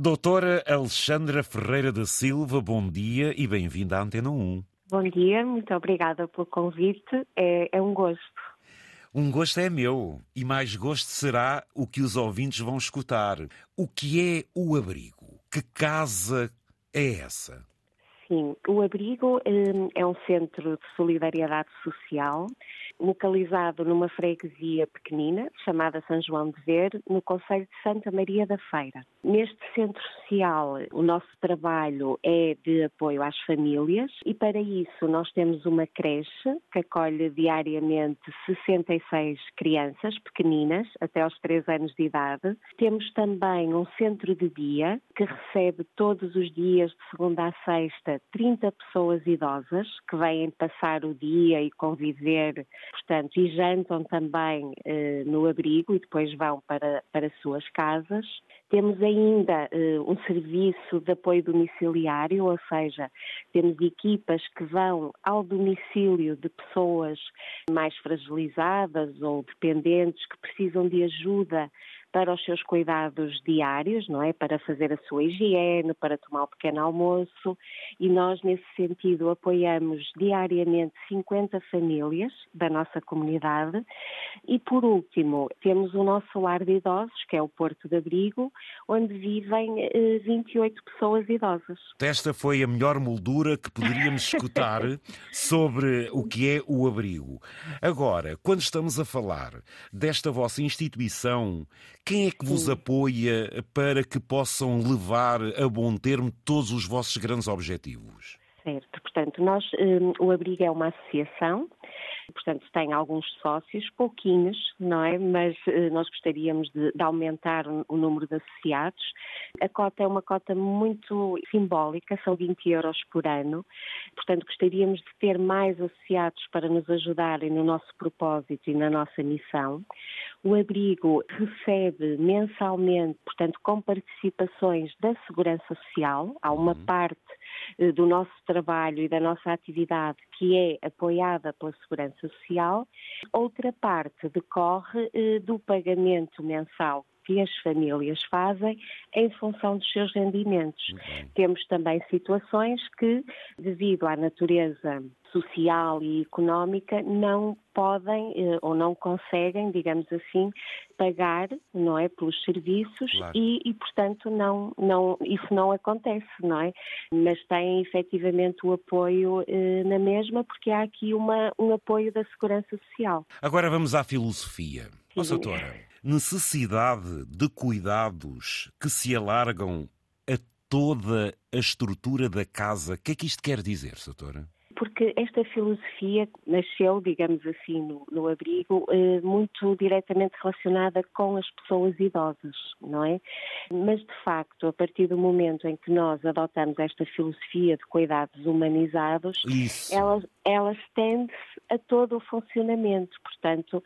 Doutora Alexandra Ferreira da Silva, bom dia e bem-vinda à Antena 1. Bom dia, muito obrigada pelo convite. É, é, um gosto. Um gosto é meu e mais gosto será o que os ouvintes vão escutar. O que é o abrigo? Que casa é essa? Sim, o abrigo hum, é um centro de solidariedade social localizado numa freguesia pequenina, chamada São João de Ver, no Conselho de Santa Maria da Feira. Neste centro social, o nosso trabalho é de apoio às famílias e, para isso, nós temos uma creche que acolhe diariamente 66 crianças pequeninas, até aos 3 anos de idade. Temos também um centro de dia que recebe todos os dias, de segunda a sexta, 30 pessoas idosas que vêm passar o dia e conviver portanto, e jantam também eh, no abrigo e depois vão para, para suas casas. Temos ainda eh, um serviço de apoio domiciliário, ou seja, temos equipas que vão ao domicílio de pessoas mais fragilizadas ou dependentes que precisam de ajuda para os seus cuidados diários, não é? Para fazer a sua higiene, para tomar o pequeno almoço e nós, nesse sentido, apoiamos diariamente 50 famílias da nossa comunidade e, por último, temos o nosso lar de idosos, que é o Porto de Abrigo, onde vivem eh, 28 pessoas idosas. Esta foi a melhor moldura que poderíamos escutar sobre o que é o abrigo. Agora, quando estamos a falar desta vossa instituição quem é que vos Sim. apoia para que possam levar a bom termo todos os vossos grandes objetivos? Certo, portanto, nós, um, o Abrigo é uma associação Portanto, tem alguns sócios, pouquinhos, não é? Mas uh, nós gostaríamos de, de aumentar o, número de associados. A cota é uma cota muito simbólica, são 20 euros por ano. Portanto, gostaríamos de ter mais associados para nos ajudarem no nosso propósito e na nossa missão. O abrigo recebe mensalmente, portanto, com participações da Segurança Social. Há uma uhum. parte eh, do nosso trabalho e da nossa atividade que é apoiada pela Segurança Social. Outra parte decorre eh, do pagamento mensal que as famílias fazem em função dos seus rendimentos. Temos também situações que, devido à natureza social e económica, não podem eh, ou não conseguem, digamos assim, pagar, não é, pelos serviços claro. e, e, portanto, não, não, isso não acontece, não é? Mas têm efetivamente o apoio eh, na mesma, porque há aqui uma, um apoio da Segurança Social. Agora vamos à filosofia. Ó, doutora, necessidade de cuidados que se alargam a toda a estrutura da casa. O que é que isto quer dizer, doutora? Porque esta filosofia nasceu, digamos assim, no, no abrigo, eh, muito diretamente relacionada com as pessoas idosas, não é? Mas, de facto, a partir do momento em que nós adotamos esta filosofia de cuidados humanizados, Isso. ela, ela estende-se a todo o funcionamento. Portanto,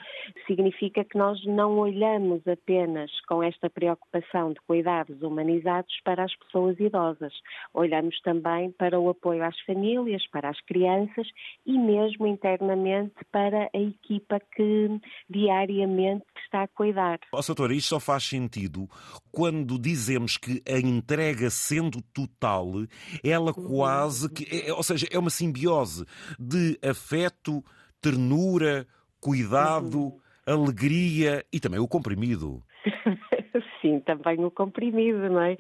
significa que nós não olhamos apenas com esta preocupação de cuidados humanizados para as pessoas idosas. Olhamos também para o apoio às famílias, para as crianças crianças e mesmo internamente para a equipa que diariamente está a cuidar. Oh, doutora, isto só faz sentido quando dizemos que a entrega sendo total, ela uhum. quase que, é, é, ou seja, é uma simbiose de afeto, ternura, cuidado, uhum. alegria e também o comprimido. Sim, também o comprimido, não é?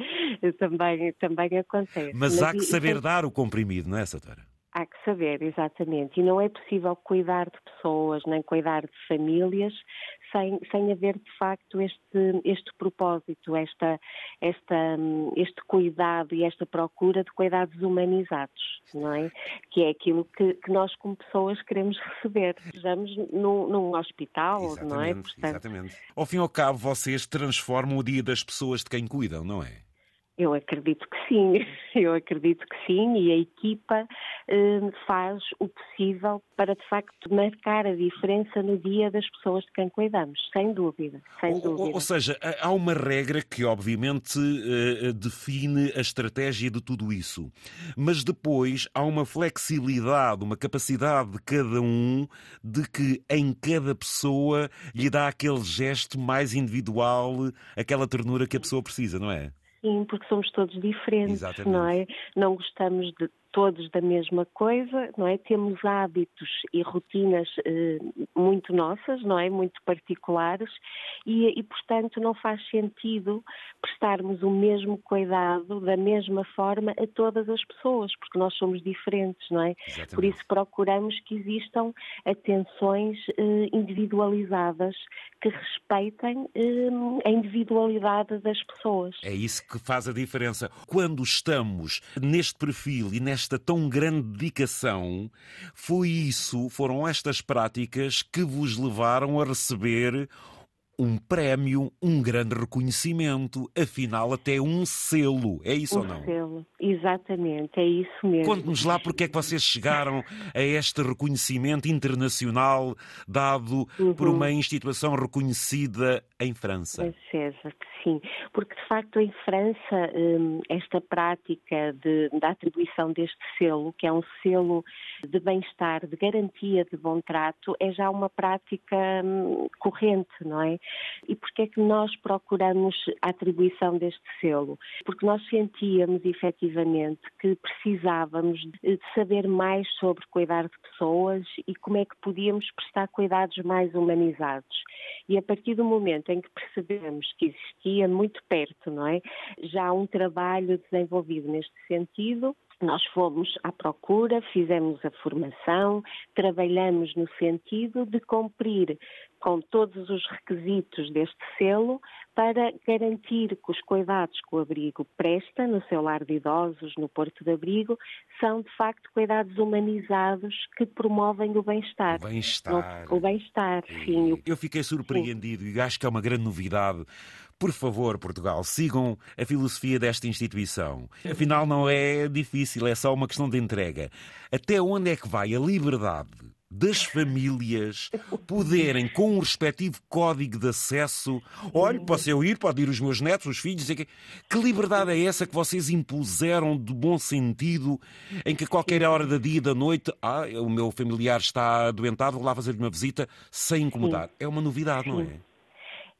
Também, também acontece. Mas, Mas há que saber dar o comprimido, não é, Satora? Há que saber, exatamente. E não é possível cuidar de pessoas, nem cuidar de famílias, sem, sem haver de facto este, este propósito, esta, esta, este cuidado e esta procura de cuidados humanizados, não é? Que é aquilo que, que nós, como pessoas, queremos receber. Estamos num, num hospital, exatamente, não é? Portanto... Exatamente. Ao fim e ao cabo, vocês transformam o dia das pessoas de quem cuidam, não é? Eu acredito que sim, eu acredito que sim, e a equipa eh, faz o possível para de facto marcar a diferença no dia das pessoas de quem cuidamos, sem dúvida, sem dúvida. Ou, ou seja, há uma regra que obviamente eh, define a estratégia de tudo isso, mas depois há uma flexibilidade, uma capacidade de cada um de que em cada pessoa lhe dá aquele gesto mais individual, aquela ternura que a pessoa precisa, não é? Sim, porque somos todos diferentes, Exatamente. não é? Não gostamos de todos da mesma coisa, não é? Temos hábitos e rotinas eh, muito nossas, não é? Muito particulares e, e, portanto, não faz sentido prestarmos o mesmo cuidado da mesma forma a todas as pessoas, porque nós somos diferentes, não é? Exatamente. Por isso procuramos que existam atenções eh, individualizadas que respeitem eh, a individualidade das pessoas. É isso que faz a diferença. Quando estamos neste perfil e nesta esta tão grande dedicação, foi isso, foram estas práticas que vos levaram a receber um prémio, um grande reconhecimento, afinal até um selo, é isso um ou não? Selo, exatamente, é isso mesmo. Conte-nos lá porque é que vocês chegaram a este reconhecimento internacional dado uhum. por uma instituição reconhecida em França. César, sim, porque de facto em França hum, esta prática de, da atribuição deste selo, que é um selo de bem-estar, de garantia de bom trato, é já uma prática hum, corrente, não é? E porquê é que nós procuramos a atribuição deste selo? Porque nós sentíamos efetivamente que precisávamos de saber mais sobre cuidar de pessoas e como é que podíamos prestar cuidados mais humanizados. E a partir do momento em que percebemos que existia muito perto, não é? Já um trabalho desenvolvido neste sentido, nós fomos à procura, fizemos a formação, trabalhamos no sentido de cumprir com todos os requisitos deste selo para garantir que os cuidados que o abrigo presta no seu lar de idosos, no Porto de Abrigo, são de facto cuidados humanizados que promovem o bem-estar. O bem-estar. O bem-estar, sim. Eu fiquei surpreendido sim. e acho que é uma grande novidade por favor, Portugal, sigam a filosofia desta instituição. Afinal, não é difícil, é só uma questão de entrega. Até onde é que vai a liberdade das famílias poderem, com um respectivo código de acesso, olha, posso eu ir, pode ir os meus netos, os filhos, que, que liberdade é essa que vocês impuseram de bom sentido, em que a qualquer hora da dia e da noite, ah, o meu familiar está adoentado, vou lá fazer-lhe uma visita sem incomodar. É uma novidade, não é?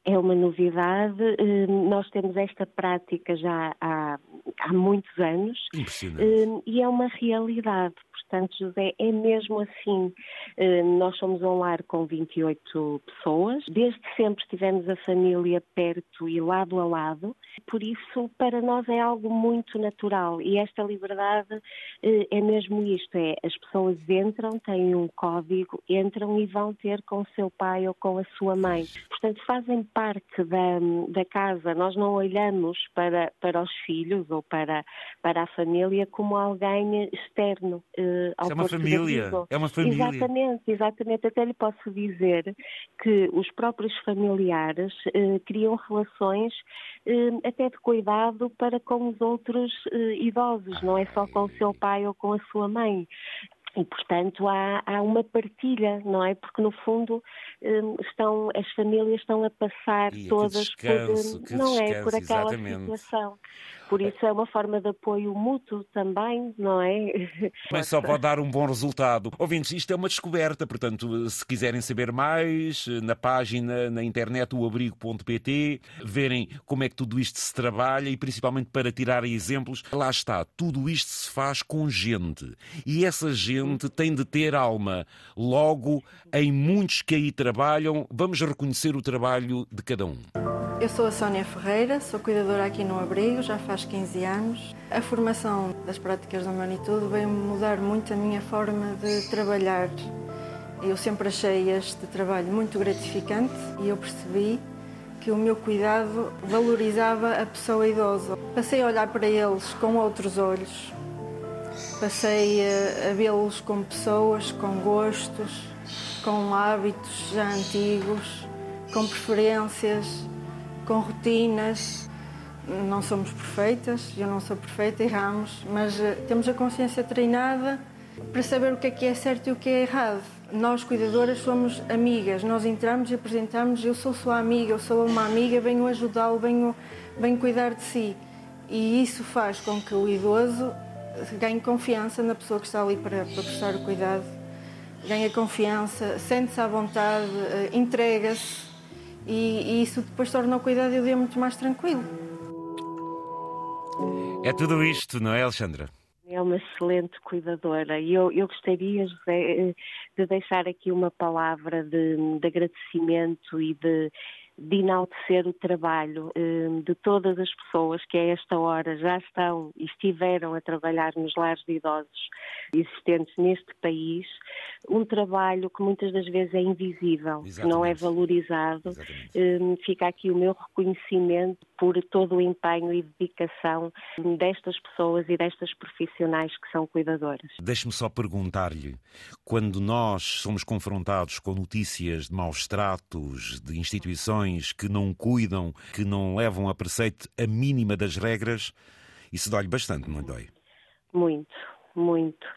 É uma novidade. Eh, nós temos esta prática já há, há muitos anos. Impressionante. Eh, e é uma realidade. Portanto, José, é mesmo assim. Eh, nós somos um lar com 28 pessoas. Desde sempre tivemos a família perto e lado a lado. Por isso, para nós é algo muito natural. E esta liberdade eh, é mesmo isto: é as pessoas entram, têm um código, entram e vão ter com o seu pai ou com a sua mãe. Portanto, fazem parte da, da casa. Nós não olhamos para, para os filhos ou para, para a família como alguém externo ao é uma família. É uma família. Exatamente, exatamente. Até lhe posso dizer que os próprios familiares eh, criam relações eh, até de cuidado para com os outros eh, idosos, não é só com o seu pai ou com a sua mãe. E, portanto, há, há, uma partilha, não é? Porque, no fundo, hum, estão, as famílias estão a passar e todas descanso, por, não descanso, é, por aquela exatamente. situação. Por isso é uma forma de apoio mútuo também, não é? Mas só pode dar um bom resultado. Ouvintes, isto é uma descoberta, portanto, se quiserem saber mais, na página, na internet, oabrigo.pt, verem como é que tudo isto se trabalha e principalmente para tirar exemplos, lá está, tudo isto se faz com gente. E essa gente tem de ter alma. Logo, em muitos que aí trabalham, vamos reconhecer o trabalho de cada um. Eu sou a Sónia Ferreira, sou cuidadora aqui no Abrigo, já faz 15 anos. A formação das práticas da Humanitude veio mudar muito a minha forma de trabalhar. Eu sempre achei este trabalho muito gratificante e eu percebi que o meu cuidado valorizava a pessoa idosa. Passei a olhar para eles com outros olhos, passei a vê-los como pessoas, com gostos, com hábitos já antigos, com preferências com rotinas. Não somos perfeitas, eu não sou perfeita, erramos, mas eh, temos a consciência treinada para saber o que é que é certo e o que é errado. Nós, cuidadoras, somos amigas, nós entramos e apresentamos, eu sou sua amiga, eu sou uma amiga, venho ajudá-lo, venho, venho cuidar de si. E isso faz com que o idoso ganhe confiança na pessoa que está ali para, para prestar o cuidado, ganha confiança, sente-se à vontade, eh, entrega-se e, e isso depois torna o cuidado do dia muito mais tranquilo. É tudo isto, não é, Alexandra? É uma excelente cuidadora e eu, eu gostaria, José, de deixar aqui uma palavra de, de agradecimento e de, de enaltecer o trabalho hum, de todas as pessoas que a esta hora já estão e estiveram a trabalhar nos lares de idosos existentes neste país, um trabalho que muitas das vezes é invisível, que não é valorizado. Hum, fica aqui o meu reconhecimento por todo o empenho e dedicação destas pessoas e destas profissionais que são cuidadoras. Deixe-me só perguntar-lhe, quando nós somos confrontados com notícias de maus tratos, de instituições que não cuidam, que não levam a preceito a mínima das regras, isso dói bastante, não dói? Muito, muito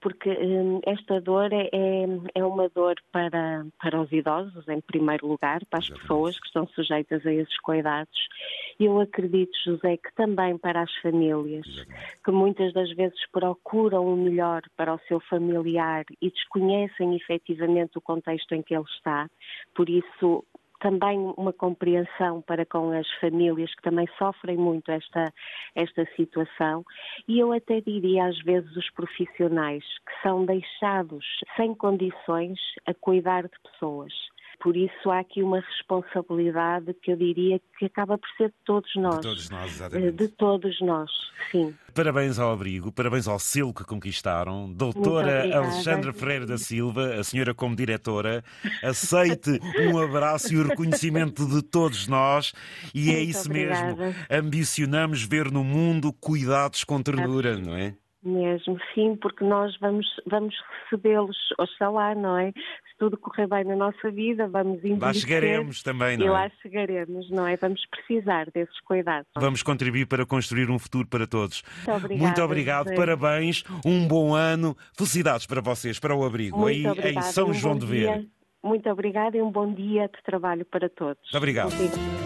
porque hum, esta dor é, é, é uma dor para, para os idosos, em primeiro lugar, para as Exatamente. pessoas que estão sujeitas a esses cuidados. Eu acredito, José, que também para as famílias, Exatamente. que muitas das vezes procuram o melhor para o seu familiar e desconhecem efetivamente o contexto em que ele está. Por isso, também uma compreensão para com as famílias que também sofrem muito esta, esta situação e eu até diria às vezes os profissionais que são deixados sem condições a cuidar de pessoas. Por isso há aqui uma responsabilidade que eu diria que acaba por ser de todos nós. De todos nós, exatamente. De todos nós, sim. Parabéns ao abrigo, parabéns ao selo que conquistaram. Doutora Alexandra Ferreira da Silva, a senhora como diretora, aceite um abraço e o reconhecimento de todos nós e é Muito isso obrigada. mesmo. Ambicionamos ver no mundo cuidados com ternura, não é? Mesmo, sim, porque nós vamos, vamos recebê-los, oxalá, não é? Se tudo correr bem na nossa vida, vamos envelhecer. Lá chegaremos também, não é? E lá chegaremos, não é? Vamos precisar desses cuidados. Vamos contribuir para construir um futuro para todos. Muito obrigado. Muito obrigado, parabéns, um bom ano, felicidades para vocês, para o abrigo, Muito aí em São um João de Ver. Muito obrigada e um bom dia de trabalho para todos. Muito obrigado.